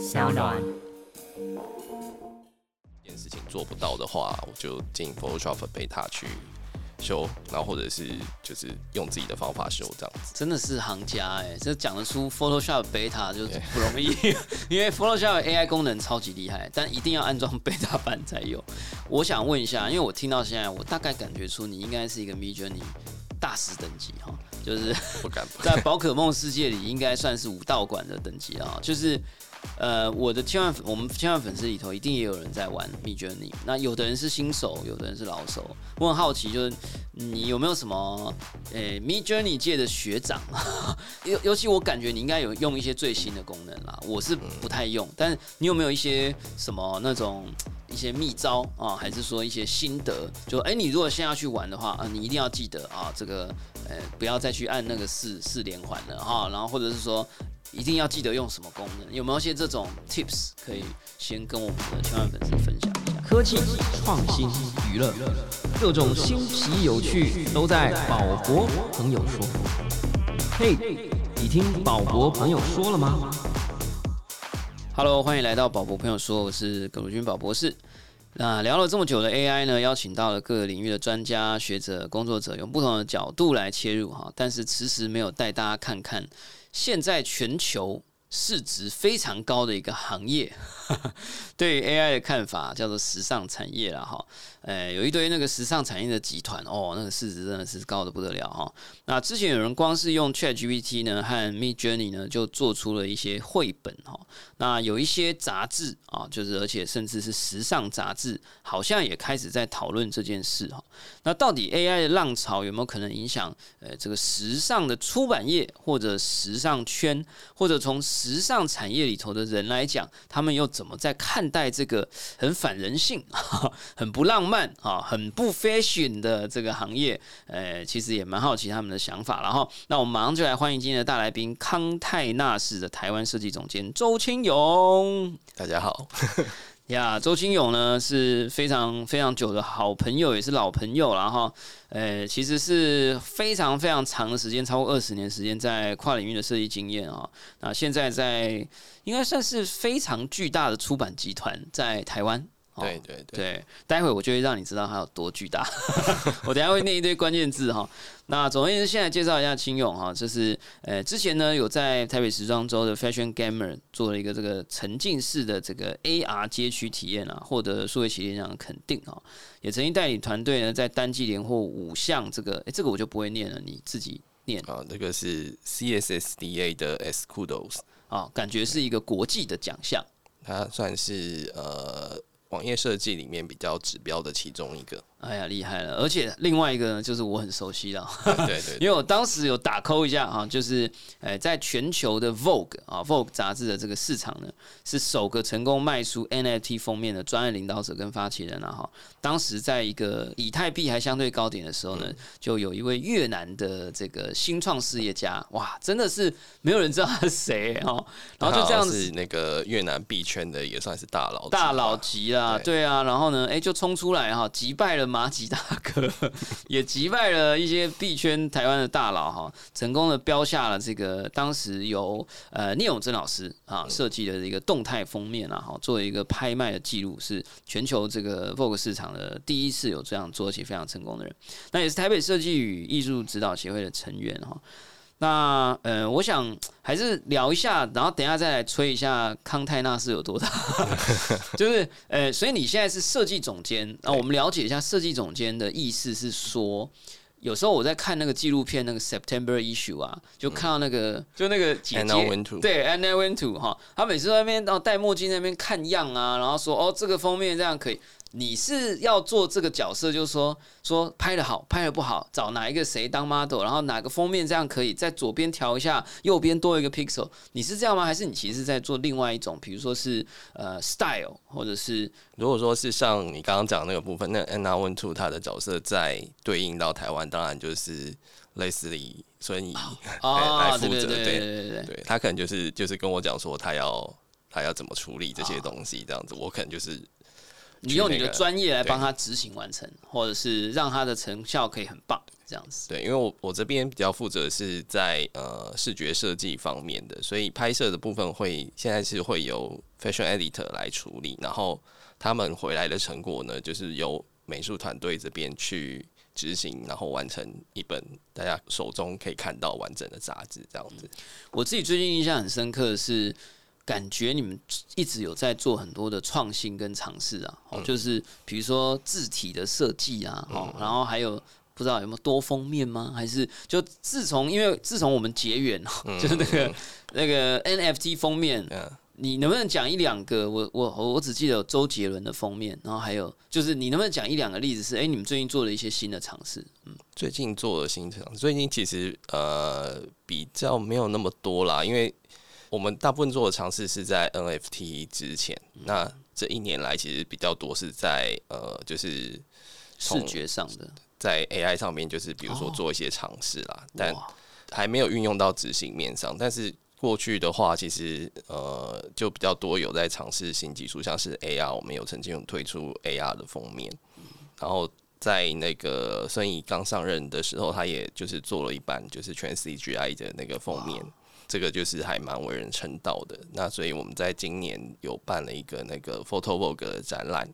小暖。这件事情做不到的话，我就进 Photoshop Beta 去修，然后或者是就是用自己的方法修这样子。真的是行家哎、这讲得出 Photoshop Beta 就是不容易，因为 Photoshop AI 功能超级厉害，但一定要安装 Beta 版才有。我想问一下，因为我听到现在，我大概感觉出你应该是一个 Midjourney 大师等级哈，就是不敢在宝可梦世界里应该算是武道馆的等级啊，就是呃，我的千万粉，我们千万粉丝里头一定也有人在玩 m i d Journey，那有的人是新手，有的人是老手。我很好奇，就是你有没有什么呃 Me Journey 界的学长？尤尤其我感觉你应该有用一些最新的功能啦，我是不太用，但你有没有一些什么那种？一些秘招啊，还是说一些心得？就哎、你如果现在要去玩的话啊，你一定要记得啊，这个呃，不要再去按那个四四连环了哈。然后或者是说，一定要记得用什么功能？有没有一些这种 tips 可以先跟我们的千万粉丝分享一下？科技、创新、娱乐，各种新奇有趣都在宝博朋友说。嘿，你听宝博朋友说了吗？Hello，欢迎来到宝博朋友说，我是葛如君宝博士。那聊了这么久的 AI 呢，邀请到了各个领域的专家学者、工作者，用不同的角度来切入哈，但是迟迟没有带大家看看现在全球市值非常高的一个行业，对于 AI 的看法叫做时尚产业了哈。呃，有一堆那个时尚产业的集团哦，那个市值真的是高的不得了哈。那之前有人光是用 ChatGPT 呢和 Mid Journey 呢，就做出了一些绘本哈。那有一些杂志啊，就是而且甚至是时尚杂志，好像也开始在讨论这件事哈。那到底 AI 的浪潮有没有可能影响呃这个时尚的出版业或者时尚圈，或者从时尚产业里头的人来讲，他们又怎么在看待这个很反人性、很不浪漫啊、很不 fashion 的这个行业？呃，其实也蛮好奇他们的想法。然后，那我们马上就来欢迎今天的大来宾康泰纳仕的台湾设计总监周清勇。大家好，呀周清勇呢是非常非常久的好朋友，也是老朋友了哈。呃，其实是非常非常长的时间，超过二十年时间在跨领域的设计经验啊。那现在在应该算是非常巨大的出版集团在台湾。哦对对对，对，待会我就会让你知道它有多巨大。我等下会念一堆关键字哈。那总而言之，现在介绍一下清勇哈，就是呃之前呢有在台北时装周的 Fashion Gamer 做了一个这个沉浸式的这个 AR 街区体验啊，获得数位企业奖的肯定啊。也曾经带领团队呢在单季连获五项这个，哎这个我就不会念了，你自己念啊，那个是 CSSDA 的 Escudos，啊，感觉是一个国际的奖项。它算是呃网页设计里面比较指标的其中一个。哎呀，厉害了！而且另外一个呢，就是我很熟悉的，对对对。因为我当时有打扣一下哈，就是呃，在全球的 Vogue 啊 Vogue 杂志的这个市场呢，是首个成功卖出 NFT 封面的专业领导者跟发起人啊哈。当时在一个以太币还相对高点的时候呢，就有一位越南的这个新创事业家，哇，真的是没有人知道他是谁哦，然后就这样子那个越南币圈的也算是大佬，大佬级啦，对。对啊，然后呢，哎、就冲出来哈，击败了马吉大哥，也击败了一些币圈台湾的大佬哈，成功的标下了这个当时由呃聂永真老师啊设计的一个动态封面啊，哈，作为一个拍卖的记录，是全球这个 Vogue 市场的第一次有这样做而且非常成功的人，那也是台北设计与艺术指导协会的成员哈。那呃，我想还是聊一下，然后等一下再来吹一下康泰纳是有多大，就是呃，所以你现在是设计总监，那我们了解一下设计总监的意思是说。有时候我在看那个纪录片，那个 September issue 啊，就看到那个、就那个姐姐 Anna Wintour 对 Anna Wintour 哈，她每次在那边然后戴墨镜那边看样啊，然后说哦这个封面这样可以，你是要做这个角色，就是说说拍的好，拍的不好，找哪一个谁当 model，然后哪个封面这样可以，在左边调一下，右边多一个 pixel，你是这样吗？还是你其实是在做另外一种，比如说是呃 style，或者是如果说是像你刚刚讲那个部分，那 Anna One Two 她的角色在对应到台湾，当然就是类似于孙怡啊，来负责，对对对对，对，他可能就是就是跟我讲说他要他要怎么处理这些东西，这样子，我可能就是你用你的专业来帮他执行完成，或者是让他的成效可以很棒，这样子。对，因为我我这边比较负责是在呃视觉设计方面的，所以拍摄的部分会现在是会由 fashion editor 来处理，然后他们回来的成果呢，就是由美术团队这边去执行，然后完成一本大家手中可以看到完整的杂志这样子。我自己最近印象很深刻的是，感觉你们一直有在做很多的创新跟尝试啊，哦，就是比如说字体的设计啊，哦，然后还有。不知道有没有多封面吗？还是就自从因为自从我们结缘，就是那个那个 NFT 封面，嗯，你能不能讲一两个？我我我只记得有周杰伦的封面，然后还有就是你能不能讲一两个例子是？哎、你们最近做了一些新的尝试？嗯，最近做的新尝试，最近其实呃比较没有那么多啦，因为我们大部分做的尝试是在 NFT 之前，那这一年来其实比较多是在呃就是视从觉上的，在 AI 上面，就是比如说哦。做一些尝试啦，但哇还没有运用到执行面上。但是过去的话，其实呃就比较多有在尝试新技术，像是 AR，我们有曾经有推出 AR 的封面，然后在那个孙怡刚上任的时候，他也就是做了一版就是全 CGI 的那个封面。这个就是还蛮为人称道的，那所以我们在今年有办了一个那个 photo book 的展览，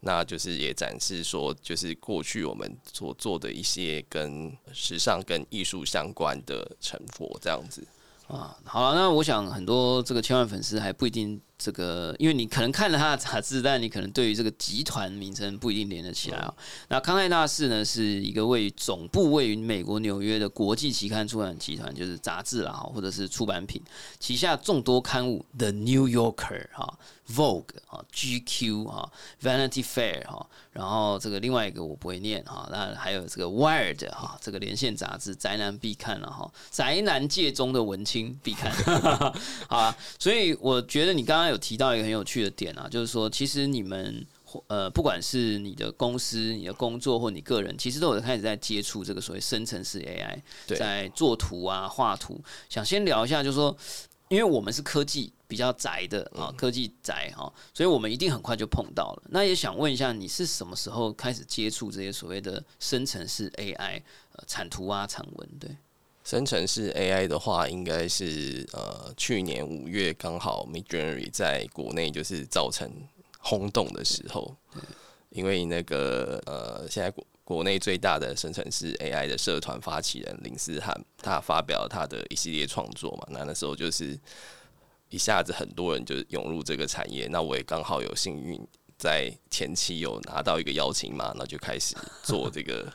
那就是也展示说，就是过去我们所做的一些跟时尚、跟艺术相关的成果，这样子。啊，好了，那我想很多这个千万粉丝还不一定这个，因为你可能看了他的杂志，但你可能对于这个集团名称不一定连得起来啊、那康奈纳仕呢，是一个位于总部位于美国纽约的国际期刊出版集团，就是杂志啦，哈或者是出版品，旗下众多刊物，The New Yorker 哈、Vogue 啊、GQ 啊、Vanity Fair 哈、然后这个另外一个我不会念哈，那还有这个 Wired 哈，这个连线杂志，宅男必看了哈，宅男界中的文青必看，好啊。所以我觉得你刚刚有提到一个很有趣的点啊，就是说其实你们。呃，不管是你的公司、你的工作或你个人，其实都有开始在接触这个所谓生成式 AI，在做图啊、画图。想先聊一下，就是说，因为我们是科技比较宅的啊，科技宅哈，所以我们一定很快就碰到了。那也想问一下，你是什么时候开始接触这些所谓的生成式 AI 呃产图啊、产文？对，生成式 AI 的话，应该是呃去年五月刚好 Midjourney 在国内就是造成轰动的时候，因为那个呃现在国国内最大的生成式 AI 的社团发起人林思涵，他发表他的一系列创作嘛，那那时候就是一下子很多人就涌入这个产业，那我也刚好有幸运在前期有拿到一个邀请嘛，那就开始做这个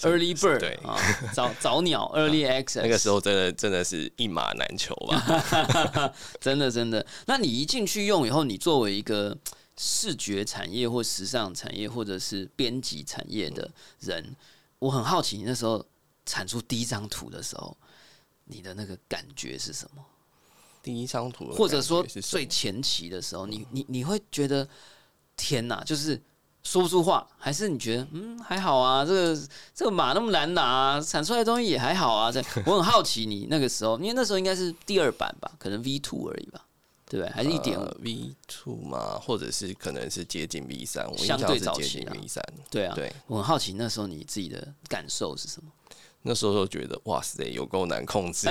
Early Bird 对啊，早 早鸟 Early Access，那个时候真的真的是一马难求吧。真的真的。那你一进去用以后，你作为一个视觉产业或时尚产业或者是编辑产业的人，我很好奇，你那时候产出第一张图的时候，你的那个感觉是什么？第一张图或者说最前期的时候，你你你会觉得天哪，就是说不出话，还是你觉得嗯还好啊？这个这个马那么难拿、产出来的东西也还好啊。这 我很好奇你那个时候，因为那时候应该是第二版吧，可能 V two 而已吧，对不对？还是一点？V two 嘛，或者是可能是接近 V 三，我印相对早期啊 V 三。对啊，对，我很好奇那时候你自己的感受是什么？那时候就觉得哇塞，有够难控制，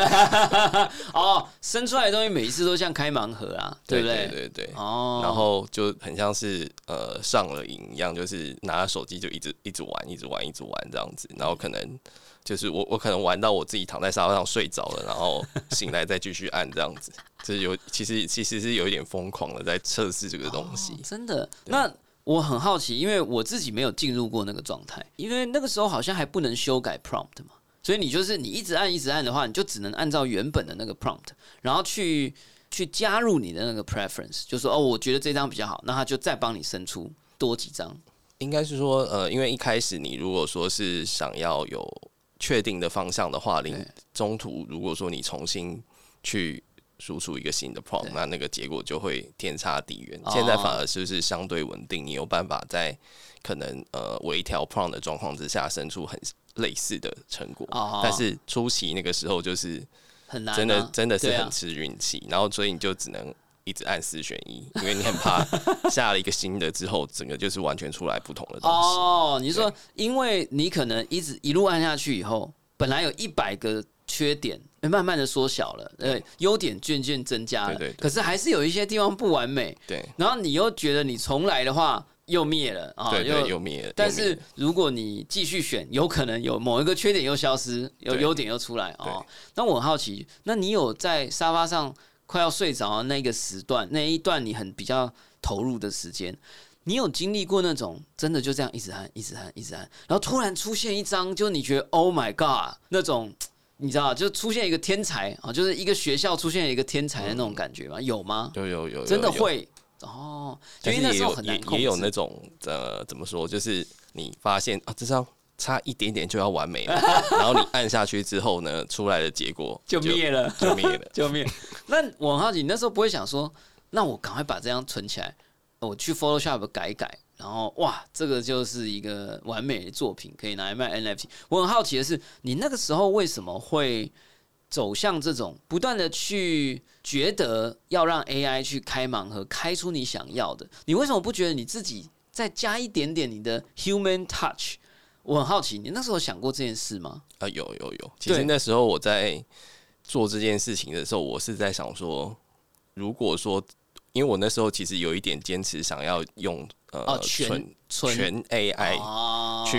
哦，生出来的东西每一次都像开盲盒啊，对不对？对对对。哦，然后就很像是呃上了瘾一样，就是拿着手机就一直一直玩，一直玩，一直玩这样子。然后可能就是我我可能玩到我自己躺在沙发上睡着了，然后醒来再继续按这样子。就是有其实其实是有一点疯狂的在测试这个东西。真的，那我很好奇，因为我自己没有进入过那个状态，因为那个时候好像还不能修改 prompt 嘛，所以你就是你一直按一直按的话，你就只能按照原本的那个 prompt，然后去去加入你的那个 preference，就说哦，我觉得这张比较好，那他就再帮你生出多几张。应该是说，呃，因为一开始你如果说是想要有确定的方向的话，你中途如果说你重新去输出一个新的 prompt，那那个结果就会天差地远。哦现在反而就是相对稳定，你有办法在可能呃微调 prompt 的状况之下生出很类似的成果。哦但是初期那个时候就是很难、啊，真的真的是很吃运气，然后所以你就只能一直按四选一，因为你很怕 下了一个新的之后，整个就是完全出来不同的东西。哦，你说，因为你可能一直一路按下去以后，本来有一百个缺点，慢慢的缩小了，呃，优点渐渐增加了，对对对。可是还是有一些地方不完美，对。然后你又觉得你重来的话又灭了啊，对对，又灭了。但是如果你继续选，有可能有某一个缺点又消失，有对优点又出来哦。那我很好奇，那你有在沙发上快要睡着的那个时段，那一段你很比较投入的时间，你有经历过那种真的就这样一直按、一直按、一直按，然后突然出现一张，就你觉得 Oh my God 那种。你知道，就出现一个天才啊，就是一个学校出现一个天才的那种感觉吗？有吗？有有有有真的有会哦，因但为那时候是也有也。也有那种呃，怎么说，就是你发现啊，这张差一点点就要完美了，然后你按下去之后呢，出来的结果就灭了，就灭了。就灭！那我很好奇，你那时候不会想说，那我赶快把这张存起来，我去 Photoshop 改一改，然后哇，这个就是一个完美的作品，可以拿来卖 NFT。我很好奇的是，你那个时候为什么会走向这种不断的去觉得要让 AI 去开盲盒，开出你想要的？你为什么不觉得你自己再加一点点你的 human touch？我很好奇，你那时候想过这件事吗？啊，有有有。其实那时候我在做这件事情的时候，我是在想说，如果说，因为我那时候其实有一点坚持，想要用呃哦全纯纯全 AI 哦去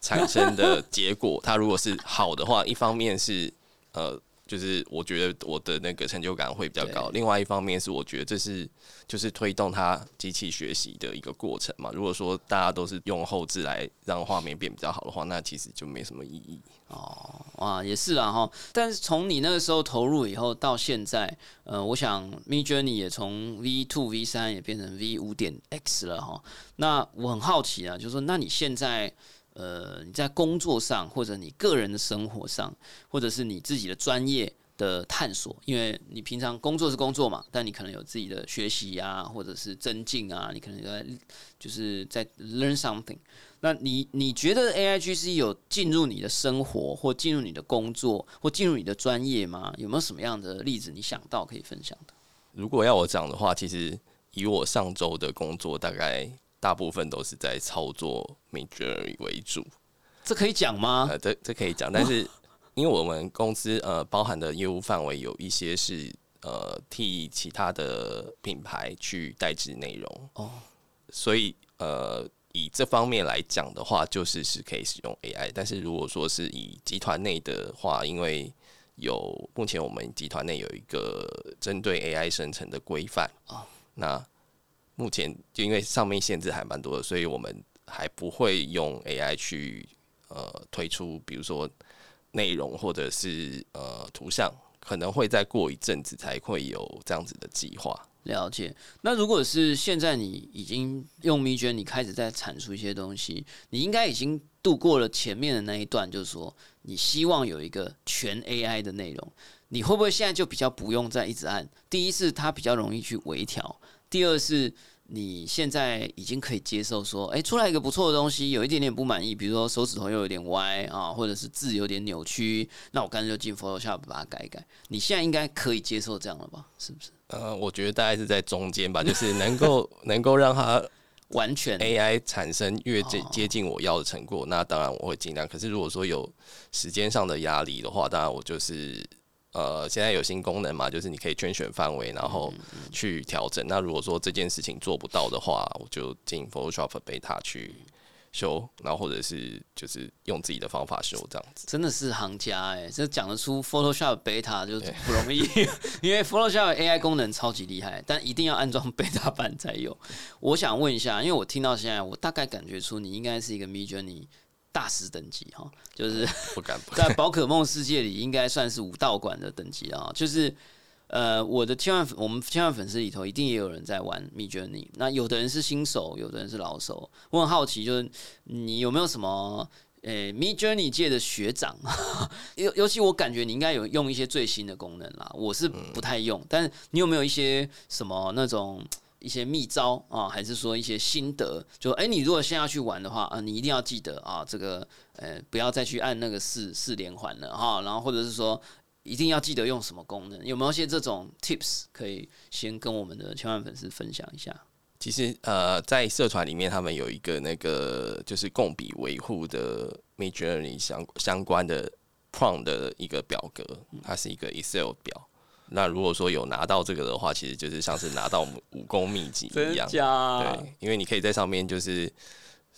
产生的结果，它如果是好的话，一方面是呃，就是我觉得我的那个成就感会比较高；，另外一方面是我觉得这是就是推动它机器学习的一个过程嘛。如果说大家都是用后置来让画面变比较好的话，那其实就没什么意义。哦，哇，也是啦哈。但是从你那个时候投入以后到现在，呃，我想 Mid Journey 也从 V two V 三也变成 V 五点 X 了哈。那我很好奇啊，就是说，那你现在呃你在工作上，或者你个人的生活上，或者是你自己的专业的探索，因为你平常工作是工作嘛，但你可能有自己的学习啊，或者是增进啊，你可能在就是在 learn something。那你你觉得 A I G C 有进入你的生活，或进入你的工作，或进入你的专业吗？有没有什么样的例子你想到可以分享的？如果要我讲的话，其实以我上周的工作，大概大部分都是在操作 Midjourney 为主。这可以讲吗？呃，这这可以讲，但是 因为我们公司呃包含的业务范围有一些是呃替其他的品牌去代制内容哦，所以呃以这方面来讲的话，就是是可以使用 AI。但是如果说是以集团内的话，因为有目前我们集团内有一个针对 AI 生成的规范哦那目前就因为上面限制还蛮多的，所以我们还不会用 AI 去呃推出，比如说内容或者是呃图像，可能会再过一阵子才会有这样子的计划。了解。那如果是现在你已经用 m i j 你开始在产出一些东西，你应该已经度过了前面的那一段，就是说你希望有一个全 AI 的内容，你会不会现在就比较不用再一直按？第一是它比较容易去微调，第二是你现在已经可以接受说，哎、出来一个不错的东西，有一点点不满意，比如说手指头又有点歪啊，或者是字有点扭曲，那我干脆就进 Photoshop 把它改一改。你现在应该可以接受这样了吧？是不是？呃，我觉得大概是在中间吧，就是能够 能够让它完全 AI 产生越接哦接近我要的成果，那当然我会尽量。可是如果说有时间上的压力的话，当然我就是呃，现在有新功能嘛，就是你可以圈选范围，然后去调整。那如果说这件事情做不到的话，我就进 Photoshop Beta 去修，然后或者是就是用自己的方法修这样子。真的是行家哎、这讲得出 Photoshop Beta 就不容易，因为 Photoshop AI 功能超级厉害，但一定要安装 Beta 版才有。我想问一下，因为我听到现在，我大概感觉出你应该是一个 Mid Journey 大师等级哈，就是不敢不敢。在宝可梦世界里应该算是武道馆的等级啊，就是。呃，我的千万粉，我们千万粉丝里头一定也有人在玩 Mid Journey。那有的人是新手，有的人是老手。我很好奇，就是你有没有什么呃 Mid Journey 界的学长？尤尤其我感觉你应该有用一些最新的功能啦，我是不太用。但是你有没有一些什么那种一些秘招啊，还是说一些心得？就哎、你如果现在要去玩的话啊，你一定要记得啊，这个呃不要再去按那个四四连环了哈，然后或者是说。一定要记得用什么功能？有没有一些这种 tips 可以先跟我们的千万粉丝分享一下？其实呃，在社团里面，他们有一个那个就是共笔维护的 Mid Journey 相相关的 Prompt 的一个表格，它是一个 Excel 表。那如果说有拿到这个的话，其实就是像是拿到武功秘籍一样，对，因为你可以在上面就是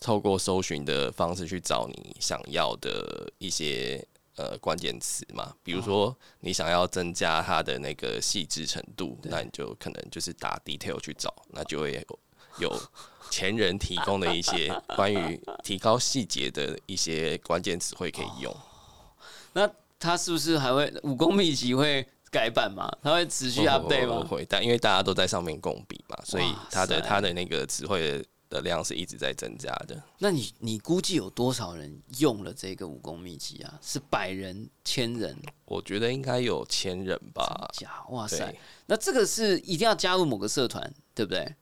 透过搜寻的方式去找你想要的一些呃关键词嘛，比如说你想要增加它的那个细致程度，那你就可能就是打 detail 去找，那就会有有前人提供的一些 关于提高细节的一些关键词会可以用。那它是不是还会武功秘籍会改版嘛？它会持续 update 吗？不会，但因为大家都在上面共笔嘛，所以它的它的那个词汇的量是一直在增加的。那你你估计有多少人用了这个武功秘籍啊？是百人、千人？我觉得应该有千人吧。假？哇塞！那这个是一定要加入某个社团，对不对？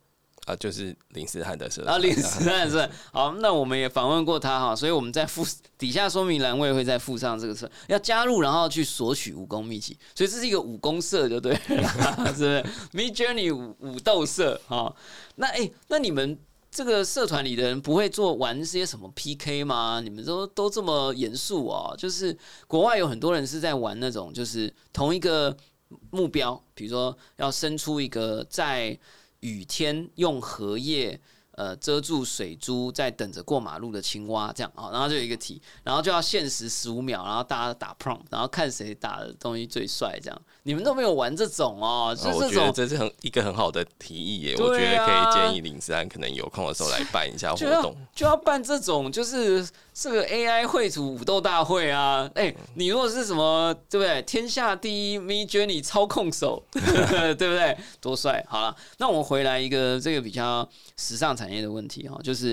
啊，就是林思汉的社啊，林思汉社好，那我们也访问过他哈，所以我们在附底下说明栏位会再附上这个社，要加入然后去索取武功秘籍，所以这是一个武功社，就对了，是不是？Mid Journey 武武斗社哈，那哎、那你们这个社团里的人不会做玩些什么 PK 吗？你们都都这么严肃哦？就是国外有很多人是在玩那种，就是同一个目标，比如说要生出一个在雨天用荷叶呃遮住水珠，在等着过马路的青蛙，这样啊，然后就有一个题，然后就要限时十五秒，然后大家打 prompt，然后看谁打的东西最帅，这样。你们都没有玩这种哦，我是这种。觉得这是很一个很好的提议耶，啊我觉得可以建议林思安可能有空的时候来办一下活动。就要办这种，就是这个 AI 绘图武斗大会啊！哎、你如果是什么，对不对？天下第一 Mid Journey 操控手，对不对？多帅！好了，那我们回来一个这个比较时尚产业的问题哈，就是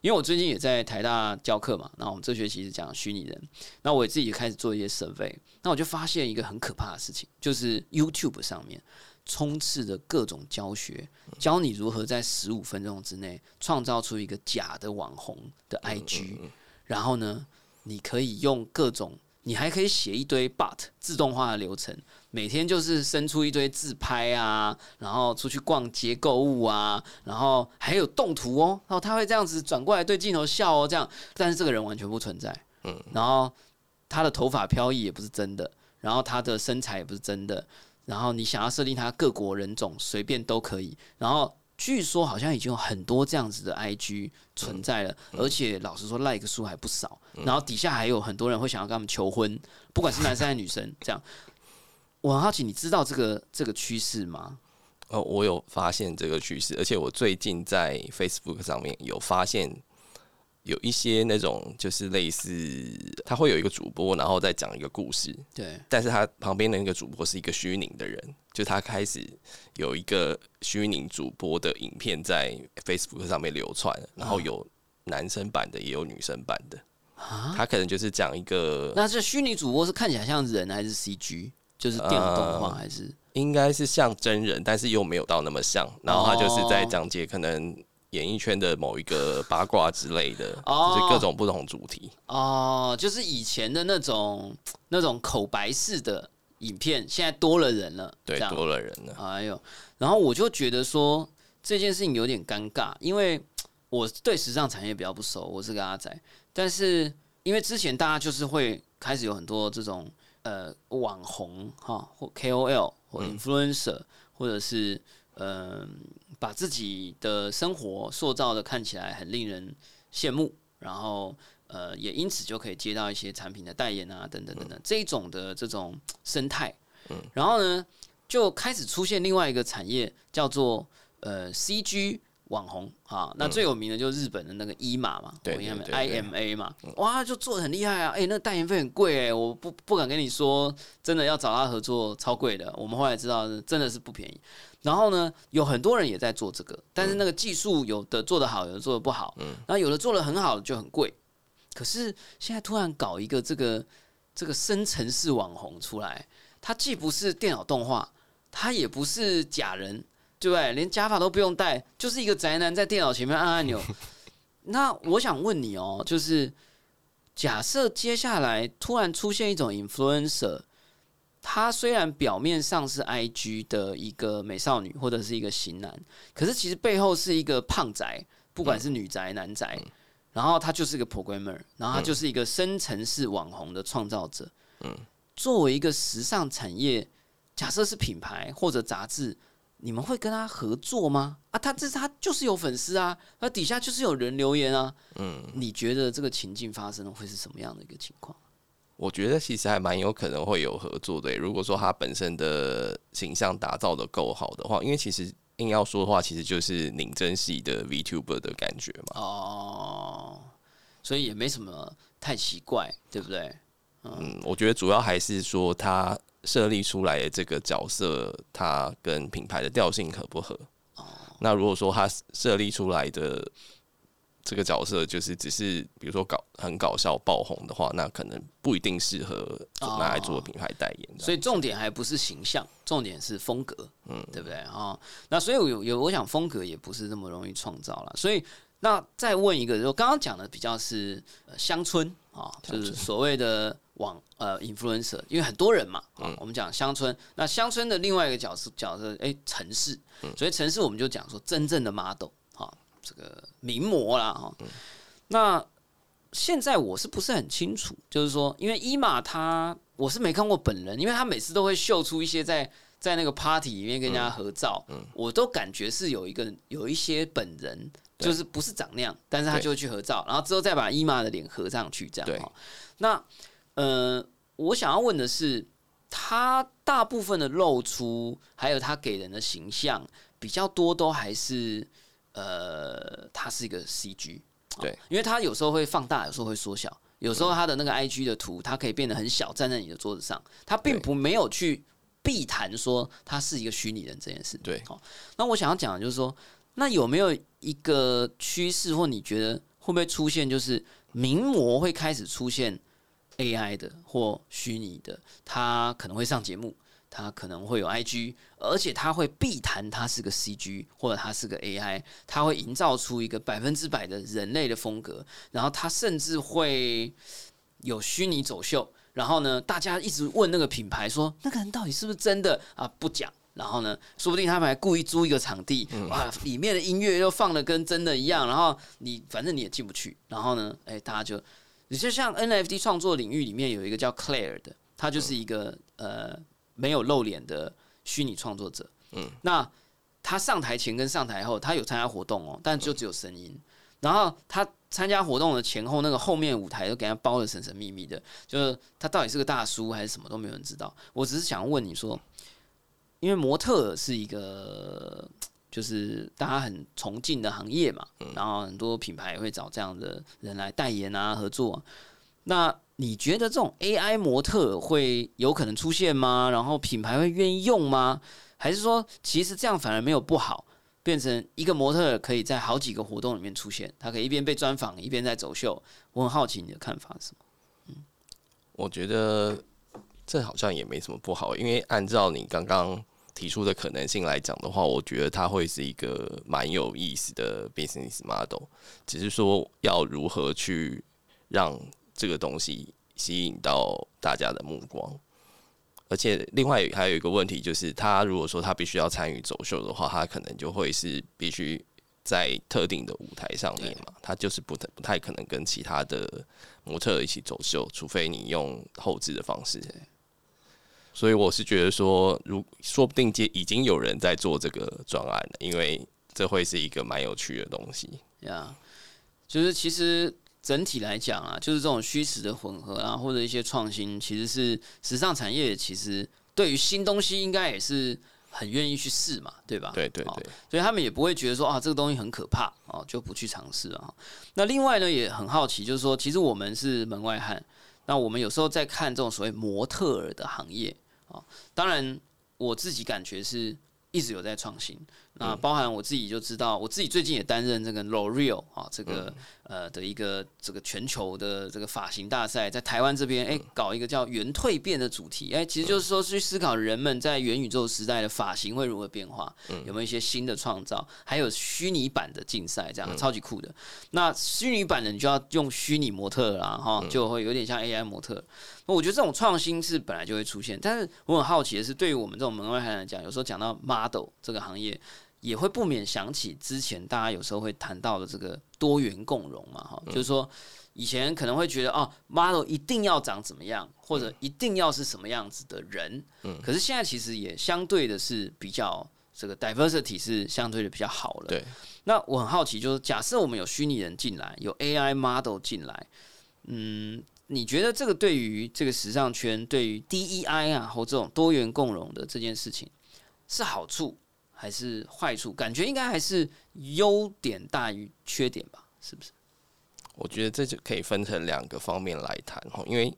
因为我最近也在台大教课嘛，那我们这学期是讲虚拟人，那我也自己开始做一些 survey，那我就发现一个很可怕的事情，就是 YouTube 上面。充斥着各种教学，教你如何在十五分钟之内创造出一个假的网红的 IG，然后呢，你可以用各种，你还可以写一堆 but 自动化的流程，每天就是生出一堆自拍啊，然后出去逛街购物啊，然后还有动图哦，然后他会这样子转过来对镜头笑哦，这样，但是这个人完全不存在，嗯，然后他的头发飘逸也不是真的，然后他的身材也不是真的，然后你想要设定他各国人种随便都可以，然后据说好像已经有很多这样子的 IG 存在了，而且老实说 like 数还不少，然后底下还有很多人会想要跟他们求婚，不管是男生还是女生，这样。我很好奇，你知道这个这个趋势吗？呃，我有发现这个趋势，而且我最近在 Facebook 上面有发现有一些那种就是类似，他会有一个主播，然后再讲一个故事，对，但是他旁边的那个主播是一个虚拟的人，就他开始有一个虚拟主播的影片在 Facebook 上面流传，然后有男生版的，也有女生版的。他可能就是讲一个，那这虚拟主播是看起来像人还是 CG？就是电脑动画呃还是？应该是像真人，但是又没有到那么像。然后他就是在讲解可能演艺圈的某一个八卦之类的，哦就是各种不同主题。哦，就是以前的那种那种口白式的影片，现在多了人了，对多了人了。哎呦，然后我就觉得说这件事情有点尴尬，因为我对时尚产业比较不熟，我是个阿仔，但是因为之前大家就是会开始有很多这种呃网红哈或 KOL 或 influencer，、或者是呃把自己的生活塑造的看起来很令人羡慕，然后。呃，也因此就可以接到一些产品的代言啊，等等等等，这一种的这种生态。然后呢，就开始出现另外一个产业，叫做呃 CG 网红啊。那最有名的就是日本的那个伊玛嘛，对对对对 IMA 嘛，哇，就做的很厉害啊！哎、那代言费很贵哎，我不不敢跟你说，真的要找他合作超贵的。我们后来知道真的是不便宜。然后呢，有很多人也在做这个，但是那个技术有的做得好，有的做得不好，然后有的做得很好就很贵。可是现在突然搞一个这个这个深层式网红出来，它既不是电脑动画，它也不是假人，对不对？连假发都不用戴，就是一个宅男在电脑前面按按钮。那我想问你哦，就是假设接下来突然出现一种 influencer，她虽然表面上是 IG 的一个美少女或者是一个型男，可是其实背后是一个胖宅，不管是女宅男宅，然后他就是一个 programmer，然后他就是一个深层式网红的创造者。嗯，作为一个时尚产业，假设是品牌或者杂志，你们会跟他合作吗？啊，他这是他就是有粉丝啊，那底下就是有人留言啊。嗯，你觉得这个情境发生会是什么样的一个情况？我觉得其实还蛮有可能会有合作的。如果说他本身的形象打造的够好的话，因为其实硬要说的话，其实就是拧真系的 VTuber 的感觉嘛。哦，所以也没什么太奇怪，对不对？嗯，我觉得主要还是说他设立出来的这个角色，他跟品牌的调性合不合？哦，那如果说他设立出来的。这个角色就是只是比如说搞很搞笑爆红的话，那可能不一定适合拿来做品牌代言。所以重点还不是形象，重点是风格，嗯，对不对啊？那所以有有，我想风格也不是那么容易创造了。所以那再问一个，就刚刚讲的比较是乡村啊，就是所谓的网呃 influencer，因为很多人嘛，嗯，我们讲乡村。那乡村的另外一个角色角色，哎，城市，所以城市我们就讲说真正的 model。这个名模啦，哈，那现在我是不是很清楚？就是说，因为伊玛他我是没看过本人，因为他每次都会秀出一些在在那个 party 里面跟人家合照，我都感觉是有一个有一些本人，就是不是长那样，但是他就会去合照，然后之后再把伊玛的脸合上去，这样哈。那呃，我想要问的是，他大部分的露出，还有他给人的形象，比较多都还是。呃，他是一个 CG，对，因为他有时候会放大，有时候会缩小，有时候他的那个 IG 的图，它可以变得很小，站在你的桌子上，他并不没有去避谈说他是一个虚拟人这件事。对，好，那我想要讲的就是说，那有没有一个趋势，或你觉得会不会出现，就是名模会开始出现 AI 的或虚拟的，他可能会上节目。他可能会有 IG，而且他会必谈他是个 CG 或者他是个 AI，他会营造出一个百分之百的人类的风格，然后他甚至会有虚拟走秀，然后呢，大家一直问那个品牌说那个人到底是不是真的啊？不讲，然后呢，说不定他们还故意租一个场地，哇，里面的音乐又放的跟真的一样，然后你反正你也进不去，然后呢，哎，大家就你就像 NFT 创作领域里面有一个叫 Claire 的，他就是一个呃。没有露脸的虚拟创作者，嗯，那他上台前跟上台后，他有参加活动哦，但就只有声音。然后他参加活动的前后，那个后面舞台都给他包的神神秘秘的，就是他到底是个大叔还是什么都没有人知道。我只是想问你说，因为模特是一个就是大家很崇敬的行业嘛，然后很多品牌也会找这样的人来代言啊合作，那。你觉得这种 AI 模特会有可能出现吗？然后品牌会愿意用吗？还是说其实这样反而没有不好，变成一个模特可以在好几个活动里面出现，他可以一边被专访一边在走秀？我很好奇你的看法是什么？嗯，我觉得这好像也没什么不好，因为按照你刚刚提出的可能性来讲的话，我觉得它会是一个蛮有意思的 business model，只是说要如何去让。这个东西吸引到大家的目光，而且另外还有一个问题就是，他如果说他必须要参与走秀的话，他可能就会是必须在特定的舞台上面嘛，他就是不太不太可能跟其他的模特一起走秀，除非你用后置的方式。所以我是觉得说，如说不定接已经有人在做这个专案了，因为这会是一个蛮有趣的东西。呀，就是其实。整体来讲啊，就是这种虚实的混合啊，或者一些创新，其实是时尚产业其实对于新东西应该也是很愿意去试嘛，对吧？对对对，所以他们也不会觉得说啊这个东西很可怕哦，就不去尝试啊。那另外呢，也很好奇，就是说其实我们是门外汉，那我们有时候在看这种所谓模特儿的行业啊，当然我自己感觉是一直有在创新。那包含我自己就知道，我自己最近也担任这个 L'Oreal 啊，这个、嗯。呃的一个这个全球的这个发型大赛，在台湾这边哎、搞一个叫元蜕变的主题，哎、其实就是说去思考人们在元宇宙时代的发型会如何变化，有没有一些新的创造，还有虚拟版的竞赛，这样、超级酷的。那虚拟版的你就要用虚拟模特啦，哈，就会有点像 AI 模特。那我觉得这种创新是本来就会出现，但是我很好奇的是，对于我们这种门外汉来讲，有时候讲到 model 这个行业，也会不免想起之前大家有时候会谈到的这个多元共融嘛，哈，就是说以前可能会觉得哦，model 一定要长怎么样，或者一定要是什么样子的人，嗯，可是现在其实也相对的是比较这个 diversity 是相对的比较好了，对。那我很好奇，就是假设我们有虚拟人进来，有 AI model 进来，嗯，你觉得这个对于这个时尚圈，对于 DEI 啊或这种多元共融的这件事情，是好处还是坏处？感觉应该还是优点大于缺点吧？是不是？我觉得这就可以分成两个方面来谈哈，因为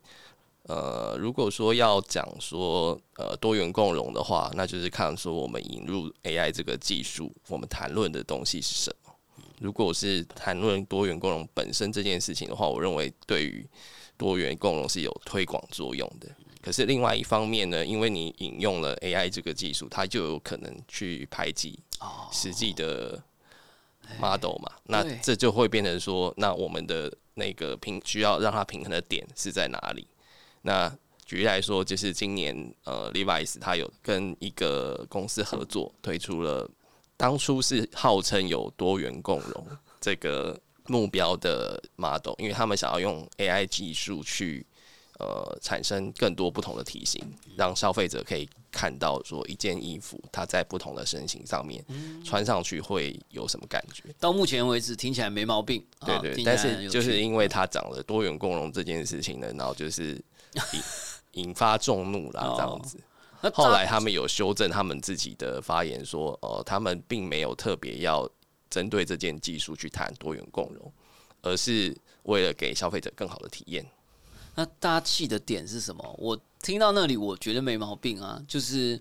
呃，如果说要讲说呃多元共融的话，那就是看说我们引入 AI 这个技术，我们谈论的东西是什么。如果是谈论多元共融本身这件事情的话，我认为对于多元共融是有推广作用的。可是另外一方面呢，因为你引用了 AI 这个技术，它就有可能去排挤实际的 model 嘛，那这就会变成说，那我们的那个平需要让它平衡的点是在哪里？那举例来说，就是今年呃，Levi's 它有跟一个公司合作，推出了当初是号称有多元共融这个目标的 model，因为他们想要用 AI 技术去呃产生更多不同的体型，让消费者可以看到说一件衣服它在不同的身形上面穿上去会有什么感觉。到目前为止听起来没毛病，啊对对，但是就是因为它长了多元共融这件事情呢，然后就是引引发众怒啦，这样子。那后来他们有修正他们自己的发言，说，呃，他们并没有特别要针对这件技术去谈多元共融，而是为了给消费者更好的体验。那大家气的点是什么？我听到那里，我觉得没毛病啊，就是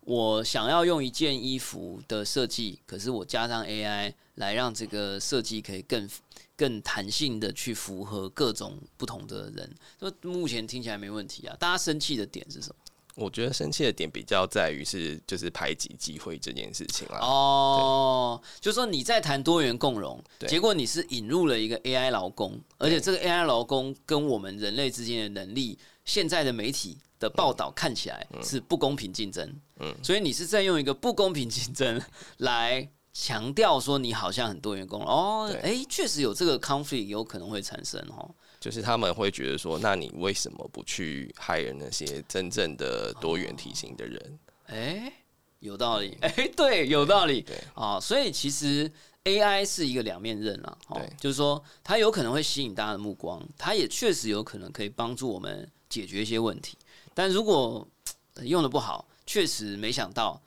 我想要用一件衣服的设计，可是我加上 AI 来让这个设计可以更更弹性的去符合各种不同的人。就目前听起来没问题啊。大家生气的点是什么？我觉得生气的点比较在于是就是排挤机会这件事情啦。哦，就是说你在谈多元共融，对结果你是引入了一个 AI 劳工，而且这个 AI 劳工跟我们人类之间的能力，现在的媒体的报道看起来是不公平竞争，嗯所以你是在用一个不公平竞争 来强调说你好像很多元工。哦，对哎，确实有这个 conflict 有可能会产生哦。就是他们会觉得说，那你为什么不去 hire 那些真正的多元体型的人？哎，有道理，哎，对，有道理，对。啊，所以其实 AI 是一个两面刃啦，哦对，就是说它有可能会吸引大家的目光，它也确实有可能可以帮助我们解决一些问题，但如果呃用的不好，确实没想到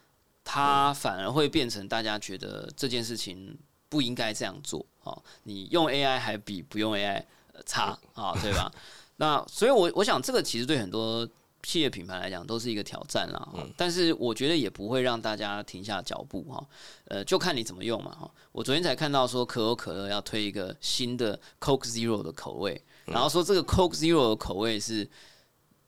它反而会变成大家觉得这件事情不应该这样做，哦，你用 AI 还比不用 AI 呃差啊，对吧？那所以我，我想这个其实对很多企业品牌来讲都是一个挑战啦。哈但是我觉得也不会让大家停下脚步哈。呃，就看你怎么用嘛哈。我昨天才看到说可口可乐要推一个新的 Coke Zero 的口味，然后说这个 Coke Zero 的口味是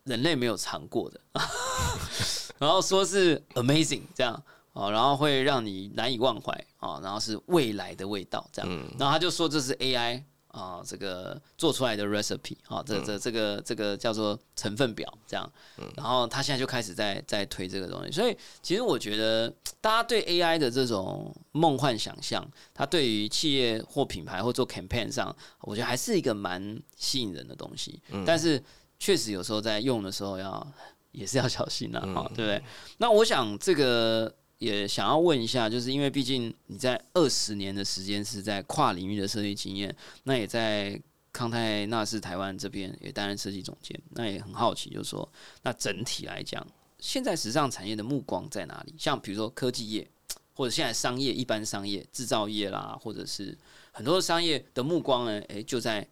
人类没有尝过的，然后说是 amazing 这样。哦，然后会让你难以忘怀啊、然后是未来的味道这样，然后他就说这是 AI 啊、这个做出来的 recipe 啊、这这这个这个叫做成分表这样，然后他现在就开始在在推这个东西，所以其实我觉得大家对 AI 的这种梦幻想象，它对于企业或品牌或做 campaign 上，我觉得还是一个蛮吸引人的东西，但是确实有时候在用的时候要也是要小心啊，哈、对不对？那我想这个也想要问一下，就是因为毕竟你在二十年的时间是在跨领域的设计经验，那也在康泰纳仕台湾这边也担任设计总监，那也很好奇，就是说，那整体来讲，现在时尚产业的目光在哪里？像比如说科技业，或者现在商业、一般商业、制造业啦，或者是很多的商业的目光呢，诶，就在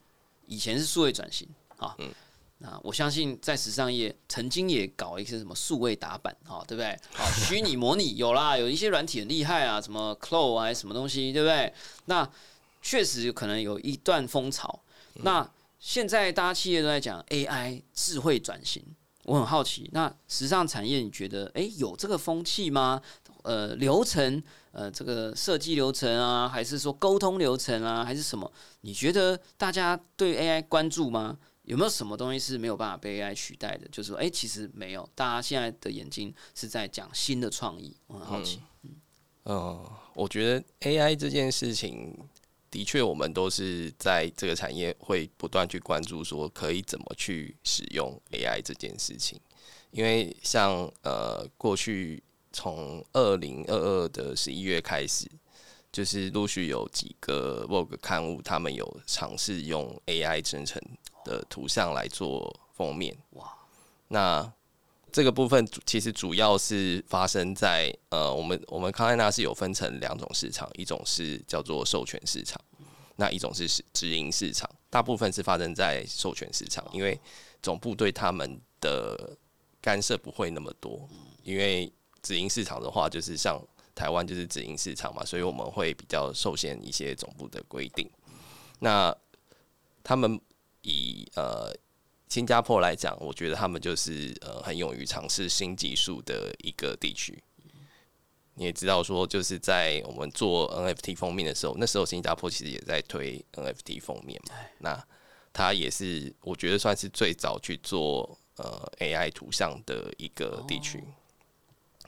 以前是数位转型啊，那我相信在时尚业曾经也搞一些什么数位打板，哈，对不对？好，虚拟模拟有啦，有一些软体很厉害啊，什么 Clo 啊，还是什么东西，对不对？那确实可能有一段风潮。那现在大家企业都在讲 AI 智慧转型，我很好奇，那时尚产业你觉得，诶有这个风气吗？呃，流程，呃，这个设计流程啊，还是说沟通流程啊，还是什么？你觉得大家对 AI 关注吗？有没有什么东西是没有办法被 AI 取代的？就是说，哎、其实没有，大家现在的眼睛是在讲新的创意，我很好奇。嗯，我觉得 AI 这件事情，的确我们都是在这个产业会不断去关注，说可以怎么去使用 AI 这件事情。因为像呃，过去从二零二二的十一月开始，就是陆续有几个 Vogue 刊物，他们有尝试用 AI 生成的图像来做封面。哇，那这个部分主其实主要是发生在呃，我们我们康奈纳是有分成两种市场，一种是叫做授权市场，那一种是是直营市场。大部分是发生在授权市场，因为总部对他们的干涉不会那么多。因为直营市场的话，就是像台湾就是直营市场嘛，所以我们会比较受限一些总部的规定。那他们以呃新加坡来讲，我觉得他们就是呃很勇于尝试新技术的一个地区。你也知道说，就是在我们做 NFT 封面的时候，那时候新加坡其实也在推 NFT 封面嘛。那它也是我觉得算是最早去做呃 AI 图像的一个地区。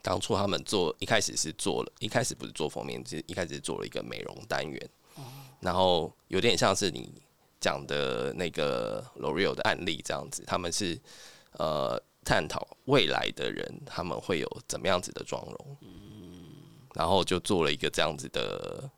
当初他们做一开始是做了，一开始不是做封面，是一开始是做了一个美容单元，然后有点像是你讲的那个 L'Oreal 的案例这样子，他们是呃探讨未来的人他们会有怎么样子的妆容，嗯然后就做了一个这样子的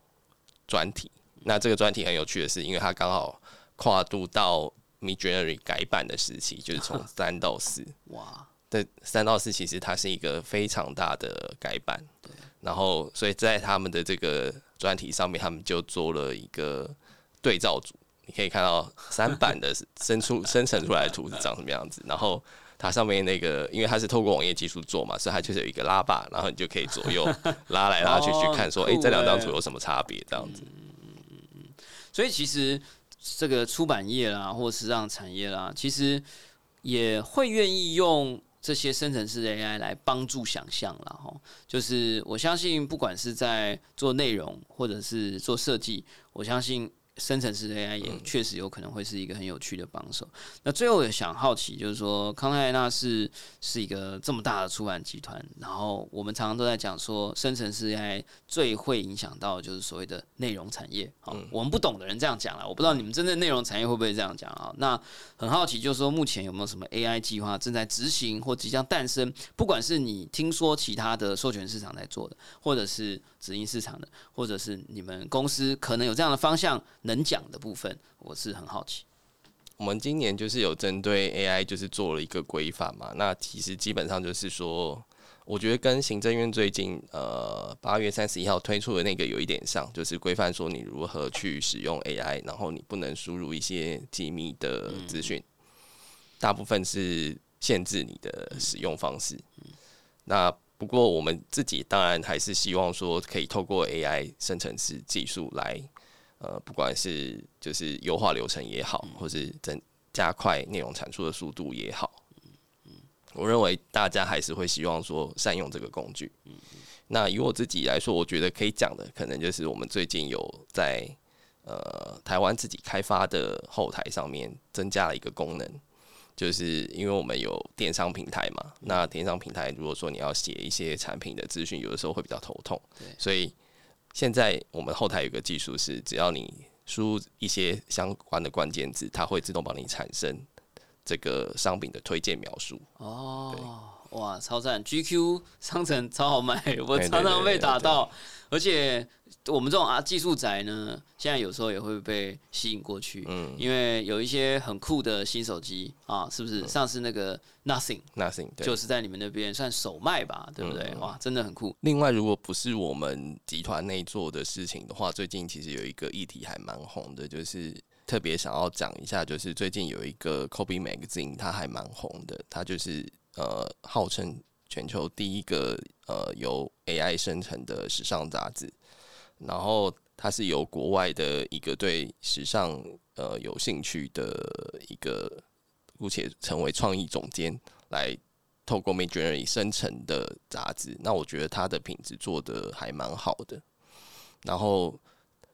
专题。那这个专题很有趣的是，因为它刚好跨度到 Mid Journey 改版的时期，就是从 三到四。哇，对三到四其实它是一个非常大的改版，对然后所以在他们的这个专题上面，他们就做了一个对照组，你可以看到三版的生出 生成出来的图是长什么样子，然后它上面那个因为它是透过网页技术做嘛，所以它就是有一个拉把，然后你就可以左右 拉来拉去去看说，哎、酷这两张欸图有什么差别这样子。所以其实这个出版业啦，或是让产业啦，其实也会愿意用这些生成式的 AI 来帮助想象了。哈。就是我相信，不管是在做内容或者是做设计，我相信生成式的 AI 也确实有可能会是一个很有趣的帮手。那最后也想好奇，就是说康泰纳是是一个这么大的出版集团，然后我们常常都在讲说，生成式 AI 最会影响到的就是所谓的内容产业。好，我们不懂的人这样讲了，我不知道你们真正内容产业会不会这样讲啊？那很好奇，就是说目前有没有什么 AI 计划正在执行或即将诞生？不管是你听说其他的授权市场在做的，或者是直营市场的，或者是你们公司可能有这样的方向能讲的部分，我是很好奇。我们今年就是有针对 AI 就是做了一个规范嘛，那其实基本上就是说，我觉得跟行政院最近呃八月三十一号推出的那个有一点像，就是规范说你如何去使用 AI，然后你不能输入一些机密的资讯，大部分是限制你的使用方式。那不过我们自己当然还是希望说，可以透过 AI 生成式技术来。呃，不管是就是优化流程也好，或是增加快内容产出的速度也好，我认为大家还是会希望说善用这个工具。那以我自己来说，我觉得可以讲的，可能就是我们最近有在呃台湾自己开发的后台上面增加了一个功能，就是因为我们有电商平台嘛，那电商平台如果说你要写一些产品的资讯，有的时候会比较头痛，所以。现在我们后台有个技术是，只要你输入一些相关的关键字，它会自动帮你产生这个商品的推荐描述。哦，哇，超赞！GQ 商城超好卖，我常常被对对打到，而且我们这种啊技术宅呢，现在有时候也会被吸引过去，嗯因为有一些很酷的新手机啊，是不是？上次那个 Nothing，Nothing 对。就是在你们那边算首卖吧，对不对？嗯哇，真的很酷。另外，如果不是我们集团内做的事情的话，最近其实有一个议题还蛮红的，就是特别想要讲一下，就是最近有一个 Kobe Magazine，它还蛮红的，它就是呃号称全球第一个呃由 AI 生成的时尚杂志，然后它是由国外的一个对时尚呃有兴趣的一个，姑且成为创意总监来。透过 Midjourney 生成的杂志，那我觉得它的品质做的还蛮好的。然后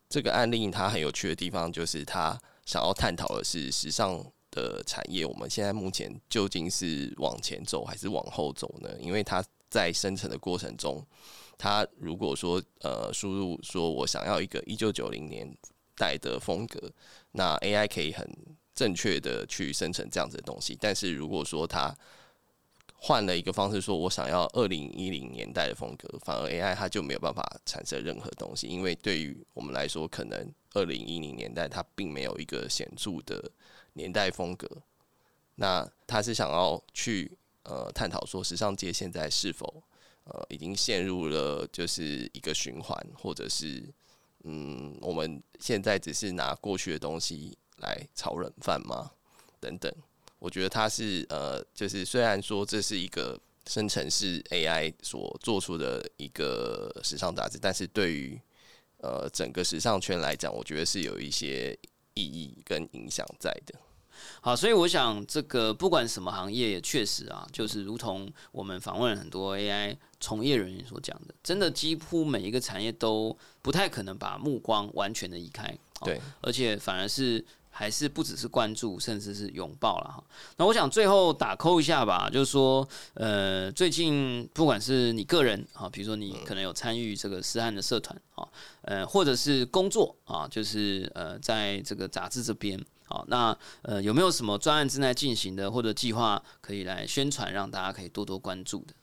这个案例它很有趣的地方，就是它想要探讨的是时尚的产业，我们现在目前究竟是往前走还是往后走呢？因为它在生成的过程中，它如果说呃输入说我想要一个一九九零年代的风格，那 AI 可以很正确的去生成这样子的东西。但是如果说它换了一个方式说，我想要二零一零年代的风格，反而 AI 它就没有办法产生任何东西，因为对于我们来说，可能二零一零年代它并没有一个显著的年代风格。那他是想要去呃探讨说，时尚界现在是否呃已经陷入了就是一个循环，或者是嗯我们现在只是拿过去的东西来炒冷饭吗？等等。我觉得他是呃，就是虽然说这是一个生成式 AI 所做出的一个时尚杂志，但是对于呃整个时尚圈来讲，我觉得是有一些意义跟影响在的。好，所以我想这个不管什么行业，也确实啊，就是如同我们访问了很多 AI 从业人员所讲的，真的几乎每一个产业都不太可能把目光完全的移开。对，而且反而是。还是不只是关注，甚至是拥抱了哈。那我想最后打扣一下吧，就是说，呃，最近不管是你个人啊，比如说你可能有参与这个诗汉的社团啊，呃，或者是工作啊，就是呃，在这个杂志这边啊，那呃有没有什么专案正在进行的，或者计划可以来宣传，让大家可以多多关注的？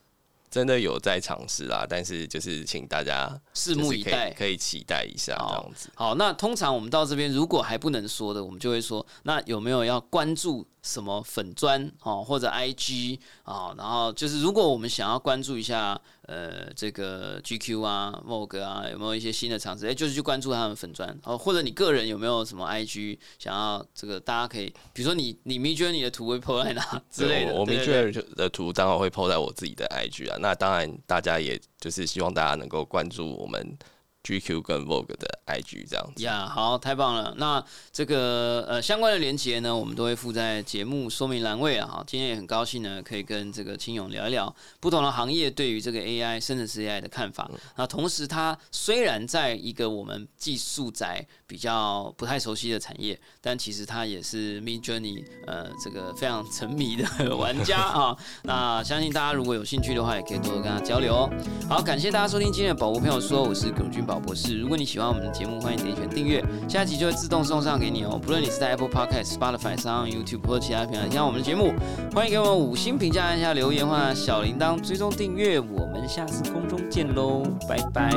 真的有在尝试啦，但是就是请大家拭目以待，可以期待一下这样子。好，那通常我们到这边，如果还不能说的，我们就会说，那有没有要关注？什么粉砖哦，或者 IG 啊，然后就是如果我们想要关注一下呃这个 GQ 啊、Vogue 啊，有没有一些新的尝试？哎，就是去关注他们粉砖哦，或者你个人有没有什么 IG 想要这个大家可以，比如说你你 Midjourney 你的图会 po 在哪 之类的？我 Midjourney 的图当然会 po 在我自己的 IG 啊。那当然大家也就是希望大家能够关注我们。GQ 跟 Vogue 的 IG 这样子呀，好，太棒了。那这个呃相关的连接呢，我们都会附在节目说明栏位啊。好，今天也很高兴呢，可以跟这个青勇聊一聊不同的行业对于这个 AI 生成式 AI 的看法。那同时，它虽然在一个我们技术宅比较不太熟悉的产业，但其实它也是 Mid Journey 呃这个非常沉迷的 玩家啊。那相信大家如果有兴趣的话，也可以多多跟他交流哦。好，感谢大家收听今天的宝物朋友说，我是葛军宝。博士，如果你喜欢我们的节目，欢迎点选订阅，下一集就会自动送上给你哦。不论你是在 Apple Podcast、Spotify 上、YouTube 或其他平台听我们的节目，欢迎给我们五星评价，按下留言或小铃铛追踪订阅。我们下次空中见喽，拜拜。